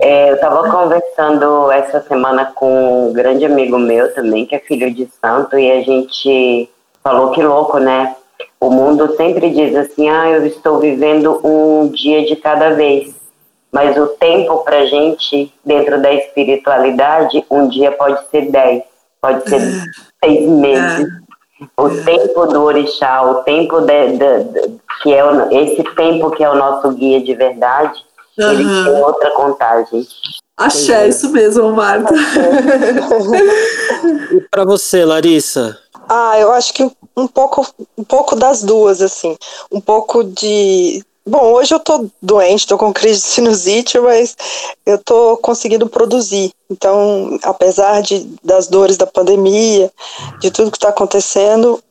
É, eu estava conversando essa semana com um grande amigo meu também, que é filho de santo, e a gente falou que louco, né? O mundo sempre diz assim: ah, eu estou vivendo um dia de cada vez. Mas o tempo para gente, dentro da espiritualidade, um dia pode ser dez, pode ser seis meses. O tempo do orixá, o tempo de, de, de, que é o, esse tempo que é o nosso guia de verdade, uhum. ele tem outra contagem. Axé, isso mesmo, Marta. e para você, Larissa? Ah, eu acho que um pouco, um pouco das duas, assim. Um pouco de Bom, hoje eu tô doente, tô com crise de sinusite, mas eu tô conseguindo produzir. Então, apesar de, das dores da pandemia, de tudo que está acontecendo,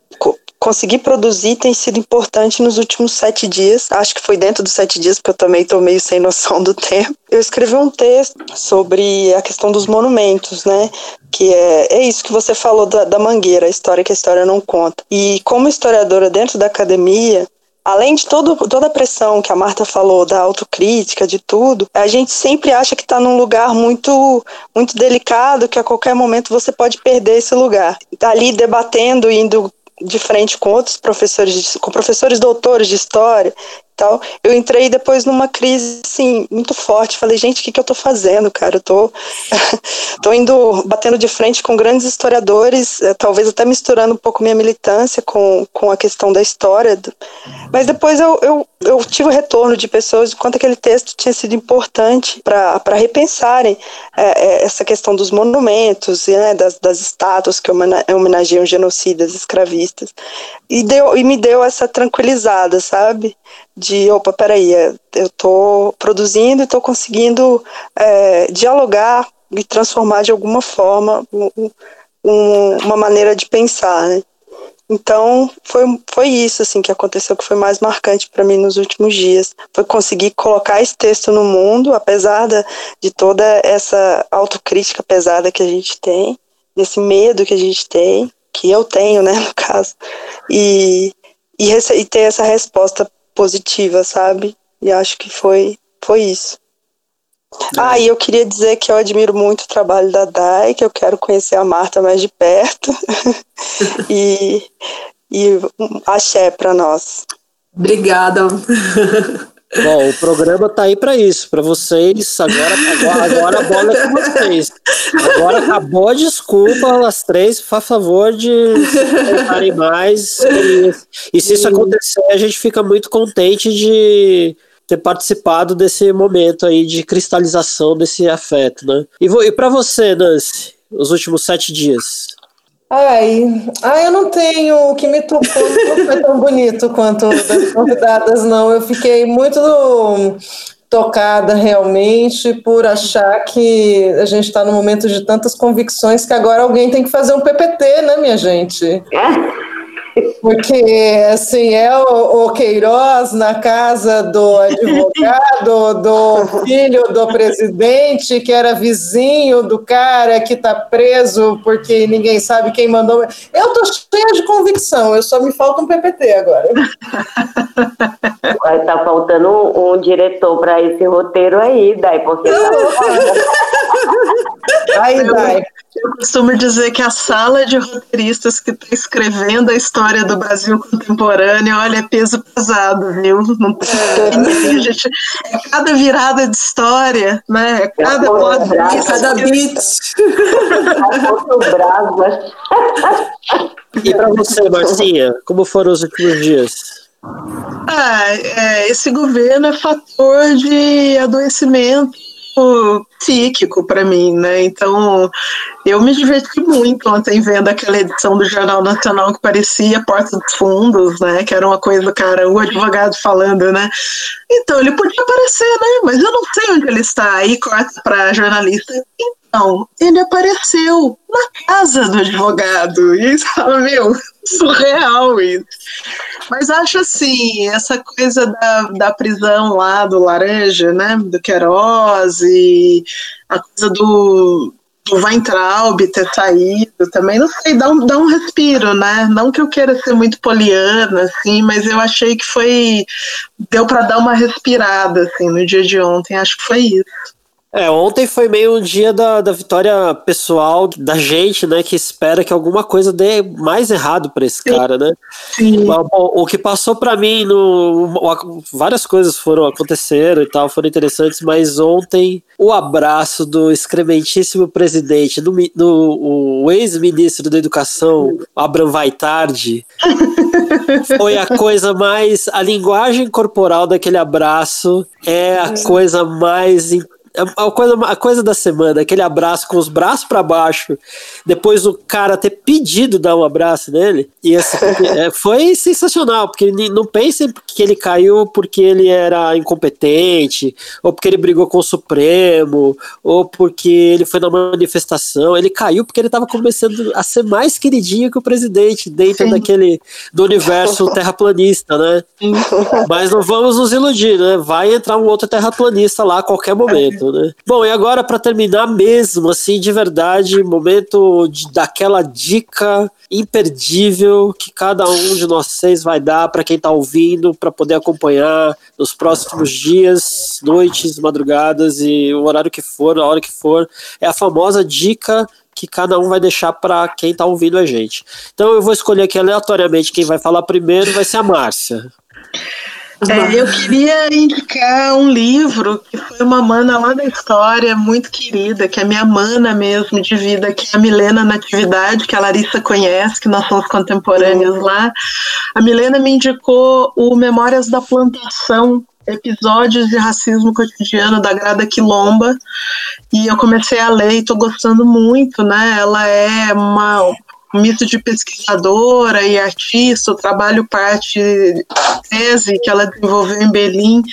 conseguir produzir tem sido importante nos últimos sete dias. Acho que foi dentro dos sete dias, porque eu também estou meio sem noção do tempo. Eu escrevi um texto sobre a questão dos monumentos, né? Que é, é isso que você falou da, da mangueira, a história que a história não conta. E como historiadora dentro da academia, além de todo, toda a pressão que a Marta falou, da autocrítica, de tudo, a gente sempre acha que está num lugar muito, muito delicado, que a qualquer momento você pode perder esse lugar. Tá ali debatendo, indo de frente com outros professores, com professores doutores de história, tal, eu entrei depois numa crise, assim, muito forte. Falei, gente, o que, que eu tô fazendo, cara? Eu tô, tô indo, batendo de frente com grandes historiadores, eh, talvez até misturando um pouco minha militância com, com a questão da história. Mas depois eu, eu, eu tive o retorno de pessoas de quanto aquele texto tinha sido importante para repensarem é, essa questão dos monumentos, né, das, das estátuas que homenageiam genocidas escravistas. E, deu, e me deu essa tranquilizada, sabe? De opa, peraí, é, eu estou produzindo e estou conseguindo é, dialogar e transformar de alguma forma um, um, uma maneira de pensar, né? Então foi, foi isso assim que aconteceu que foi mais marcante para mim nos últimos dias, foi conseguir colocar esse texto no mundo, apesar da, de toda essa autocrítica pesada que a gente tem, desse medo que a gente tem, que eu tenho, né, no caso, e, e, e ter essa resposta positiva, sabe? E acho que foi, foi isso. É. Ah, e eu queria dizer que eu admiro muito o trabalho da Dai, que eu quero conhecer a Marta mais de perto. e, e axé para nós. Obrigada. Bom, o programa tá aí para isso, para vocês. Agora, agora, agora a bola é com vocês. Agora acabou a desculpa, as três, por favor de se mais. E, e se isso acontecer, a gente fica muito contente de ter participado desse momento aí de cristalização desse afeto, né? E, e para você, Nancy, os últimos sete dias? Ai, ai, eu não tenho. O que me tocou não foi tão bonito quanto das convidadas, não. Eu fiquei muito tocada realmente por achar que a gente está num momento de tantas convicções que agora alguém tem que fazer um PPT, né, minha gente? Porque, assim, é o, o Queiroz na casa do advogado, do filho do presidente, que era vizinho do cara que está preso porque ninguém sabe quem mandou. Eu estou cheia de convicção, eu só me falta um PPT agora. Vai estar tá faltando um, um diretor para esse roteiro aí, Dai, porque tá Aí, Dai. Eu costumo dizer que a sala de roteiristas que está escrevendo a história do Brasil contemporâneo, olha, é peso pesado, viu? Não tem, a gente, é cada virada de história, né? É cada plot é cada bit. e para você, Marcinha, como foram os últimos dias? Ah, é, esse governo é fator de adoecimento psíquico para mim, né? Então, eu me diverti muito ontem vendo aquela edição do Jornal Nacional que parecia Porta dos Fundos, né? Que era uma coisa, cara, o advogado falando, né? Então, ele podia aparecer, né? Mas eu não sei onde ele está. Aí corta para jornalista. Então, ele apareceu na casa do advogado. E isso fala, meu, surreal isso. Mas acho assim, essa coisa da, da prisão lá do Laranja, né? Do Queiroz e a coisa do, do Weintraub ter saído também, não sei, dá um, dá um respiro, né? Não que eu queira ser muito poliana, assim, mas eu achei que foi. deu para dar uma respirada, assim, no dia de ontem. Acho que foi isso. É, ontem foi meio um dia da, da vitória pessoal da gente, né? Que espera que alguma coisa dê mais errado para esse cara, né? Sim. O, o que passou para mim, no, várias coisas foram aconteceram e tal, foram interessantes, mas ontem o abraço do excrementíssimo presidente, do, do o ex-ministro da Educação, Abraham Vaitardi, foi a coisa mais. A linguagem corporal daquele abraço é a coisa mais É a coisa, a coisa da semana, aquele abraço com os braços para baixo, depois o cara ter pedido dar um abraço nele, e assim, é, foi sensacional, porque não pensem que ele caiu porque ele era incompetente, ou porque ele brigou com o Supremo, ou porque ele foi na manifestação, ele caiu porque ele estava começando a ser mais queridinho que o presidente dentro Sim. daquele do universo terraplanista, né? Mas não vamos nos iludir, né? Vai entrar um outro terraplanista lá a qualquer momento, né? Bom, e agora para terminar mesmo, assim, de verdade, momento de, daquela dica imperdível que cada um de nós seis vai dar para quem está ouvindo, para poder acompanhar nos próximos dias, noites, madrugadas e o horário que for, a hora que for. É a famosa dica que cada um vai deixar para quem está ouvindo a gente. Então eu vou escolher aqui aleatoriamente quem vai falar primeiro, vai ser a Márcia. É, eu queria indicar um livro que foi uma mana lá da história, muito querida, que é minha mana mesmo de vida, que é a Milena Natividade, que a Larissa conhece, que nós somos contemporâneos lá. A Milena me indicou o Memórias da Plantação, episódios de racismo cotidiano da Grada Quilomba e eu comecei a ler e estou gostando muito, né? Ela é uma misto de pesquisadora e artista, o trabalho parte tese que ela desenvolveu em Berlim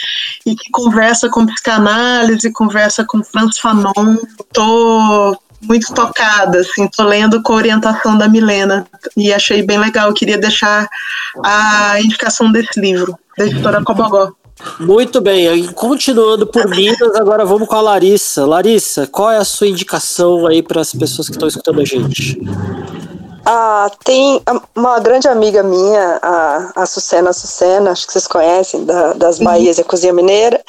e que conversa com psicanálise, conversa com Franz Fanon. Tô muito tocada, assim, tô lendo com a orientação da Milena e achei bem legal. Queria deixar a indicação desse livro, da editora Cobogó. Muito bem, continuando por Minas, agora vamos com a Larissa. Larissa, qual é a sua indicação aí para as pessoas que estão escutando a gente? Ah, tem uma grande amiga minha, a, a Sucena Sucena, acho que vocês conhecem, da, das uhum. Bahias e a Cozinha Mineira.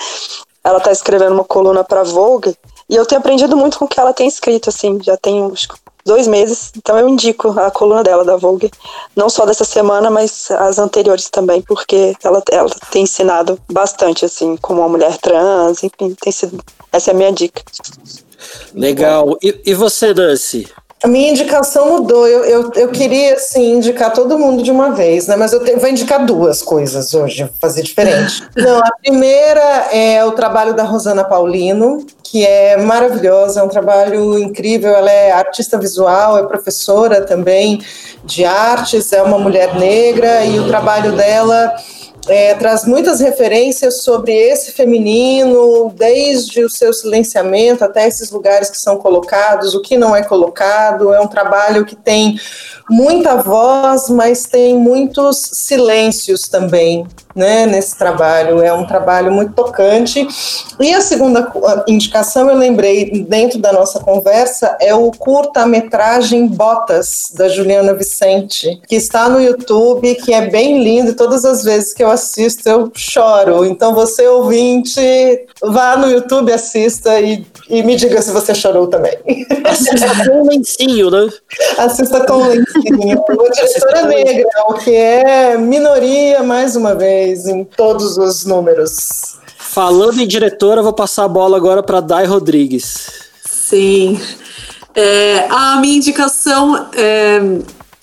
Ela está escrevendo uma coluna para Vogue e eu tenho aprendido muito com o que ela tem escrito, assim, já tem uns dois meses, então eu indico a coluna dela da Vogue, não só dessa semana, mas as anteriores também, porque ela, ela tem ensinado bastante, assim, como uma mulher trans, enfim, tem sido, essa é a minha dica. Legal. E, e você, Nancy? A minha indicação mudou. Eu, eu, eu queria, assim, indicar todo mundo de uma vez, né? Mas eu vou indicar duas coisas hoje, vou fazer diferente. Não, a primeira é o trabalho da Rosana Paulino, que é maravilhosa, é um trabalho incrível. Ela é artista visual, é professora também de artes, é uma mulher negra, e o trabalho dela é, traz muitas referências sobre esse feminino, desde o seu silenciamento até esses lugares que são colocados, o que não é colocado. É um trabalho que tem muita voz, mas tem muitos silêncios também né, nesse trabalho. É um trabalho muito tocante. E a segunda indicação, eu lembrei dentro da nossa conversa, é o curta-metragem Botas, da Juliana Vicente, que está no YouTube, que é bem lindo, e todas as vezes que eu assisto eu choro. Então, você ouvinte, vá no YouTube, assista e, e me diga se você chorou também. Assista com lencinho, né? Assista com um Uma diretora negra, o que é minoria, mais uma vez, em todos os números. Falando em diretora, vou passar a bola agora para Dai Rodrigues. Sim. É, a minha indicação é,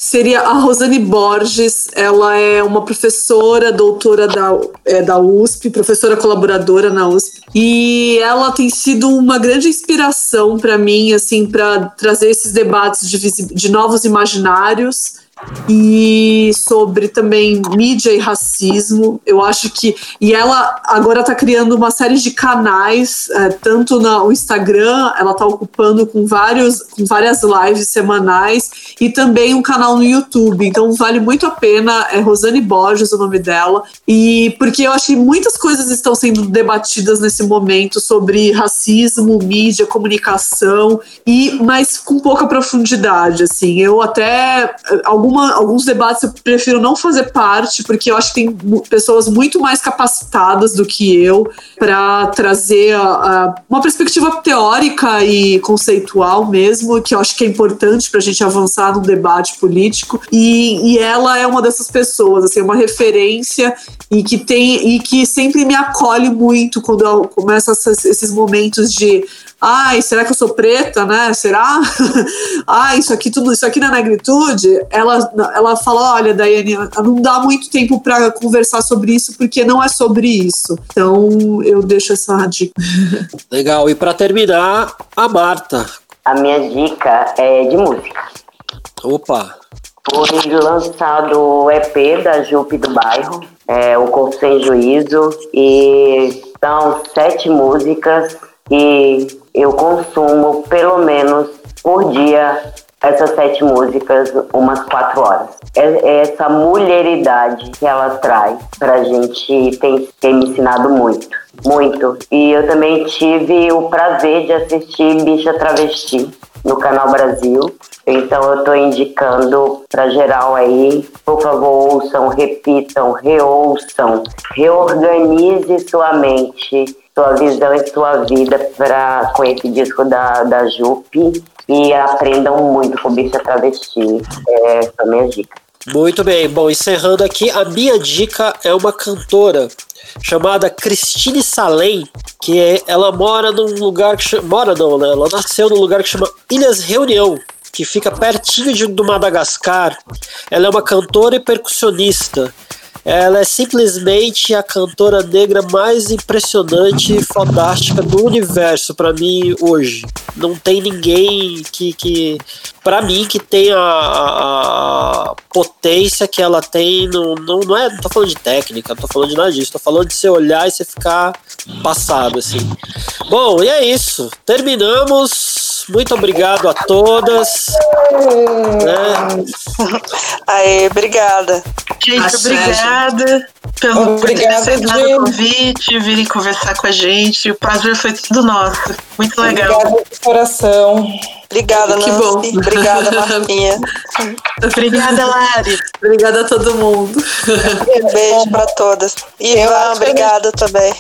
seria a Rosane Borges. Ela é uma professora, doutora da, é, da USP, professora colaboradora na USP. E ela tem sido uma grande inspiração para mim, assim, para trazer esses debates de, de novos imaginários e sobre também mídia e racismo. Eu acho que. E ela agora está criando uma série de canais, é, tanto no Instagram, ela está ocupando com, vários, com várias lives semanais, e também um canal no YouTube. Então vale muito a pena. É Rosane Borges o nome dela. E porque eu acho que muitas coisas estão sendo debatidas nesse momento sobre racismo, mídia, comunicação, e mas com pouca profundidade. Assim, eu até. Algum alguma, alguns debates eu prefiro não fazer parte, porque eu acho que tem pessoas muito mais capacitadas do que eu para trazer a, a, uma perspectiva teórica e conceitual mesmo, que eu acho que é importante para a gente avançar no debate político. E, e ela é uma dessas pessoas, assim, uma referência e que tem e que sempre me acolhe muito quando eu começo esses momentos de ai, será que eu sou preta, né? Será? ah, isso aqui tudo, isso aqui na negritude. Ela, ela fala, olha, Daiane, não dá muito tempo para conversar sobre isso porque não é sobre isso. Então eu deixo essa dica. Legal. E para terminar, a Marta. A minha dica é de música. Opa. Foi lançado o EP da Jupe do Bairro, é, O Corpo Sem Juízo, e são sete músicas que eu consumo pelo menos por dia essas sete músicas umas quatro horas. É, é essa mulheridade que ela traz pra gente tem, tem me ensinado muito, muito. E eu também tive o prazer de assistir Bicha Travesti no Canal Brasil. Então eu estou indicando para geral aí, por favor, ouçam, repitam, reouçam, reorganize sua mente, sua visão e sua vida pra, com esse disco da, da Jupe e aprendam muito com Bicha Travesti. É essa é a minha dica. Muito bem, bom, encerrando aqui, a minha dica é uma cantora chamada Christine Salem, que é, ela mora num lugar que chama, mora não, né? Ela nasceu num lugar que chama Ilhas Reunião, que fica pertinho de, do Madagascar. Ela é uma cantora e percussionista. Ela é simplesmente a cantora negra mais impressionante e fantástica do universo para mim hoje. Não tem ninguém que, que para mim, que tenha a, a, potência que ela tem. No, não, não é. Não tô falando de técnica, não tô falando de nada disso. Tô falando de você olhar e você ficar passado, assim. Bom, e é isso. Terminamos. Muito obrigado a todas. Né? Aê, obrigada. Gente, obrigada pelo obrigada, o convite, virem conversar com a gente. O prazer foi tudo nosso. Muito legal. Obrigada de coração. Obrigada, que bom. Obrigada, Marquinha. obrigada, Lari. Obrigada a todo mundo. Um beijo para todas. Ivan, obrigada também.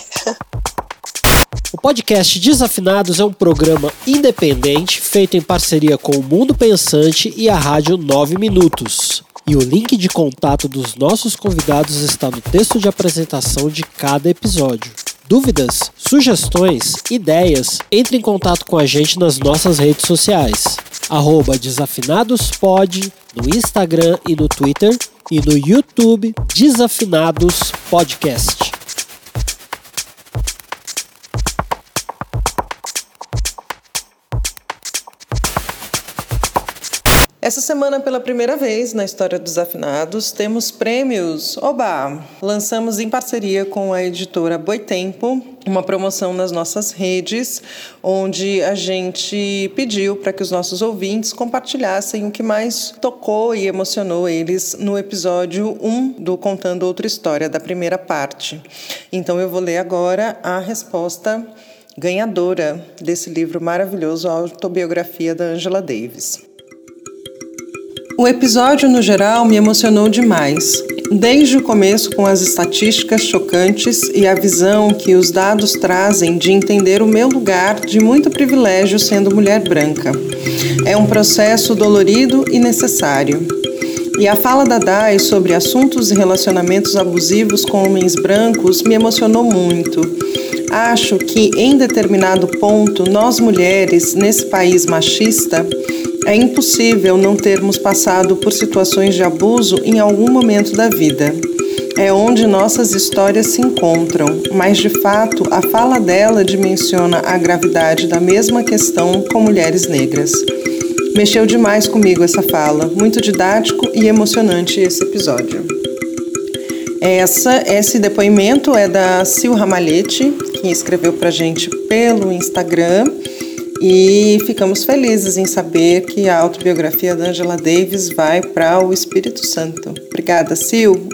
O podcast Desafinados é um programa independente feito em parceria com o Mundo Pensante e a Rádio 9 Minutos. E o link de contato dos nossos convidados está no texto de apresentação de cada episódio. Dúvidas, sugestões, ideias, entre em contato com a gente nas nossas redes sociais. DesafinadosPod no Instagram e no Twitter e no YouTube Desafinados Podcast. Essa semana, pela primeira vez na história dos Afinados, temos prêmios. Oba! Lançamos em parceria com a editora Boitempo uma promoção nas nossas redes, onde a gente pediu para que os nossos ouvintes compartilhassem o que mais tocou e emocionou eles no episódio 1 do Contando Outra História, da primeira parte. Então eu vou ler agora a resposta ganhadora desse livro maravilhoso, a autobiografia da Angela Davis. O episódio, no geral, me emocionou demais. Desde o começo, com as estatísticas chocantes e a visão que os dados trazem de entender o meu lugar de muito privilégio sendo mulher branca. É um processo dolorido e necessário. E a fala da Dai sobre assuntos e relacionamentos abusivos com homens brancos me emocionou muito. Acho que, em determinado ponto, nós mulheres, nesse país machista, é impossível não termos passado por situações de abuso em algum momento da vida. É onde nossas histórias se encontram, mas de fato a fala dela dimensiona a gravidade da mesma questão com mulheres negras. Mexeu demais comigo essa fala, muito didático e emocionante esse episódio. Essa, esse depoimento é da Sil Ramalhete, que escreveu para gente pelo Instagram. E ficamos felizes em saber que a autobiografia da Angela Davis vai para o Espírito Santo. Obrigada, Sil.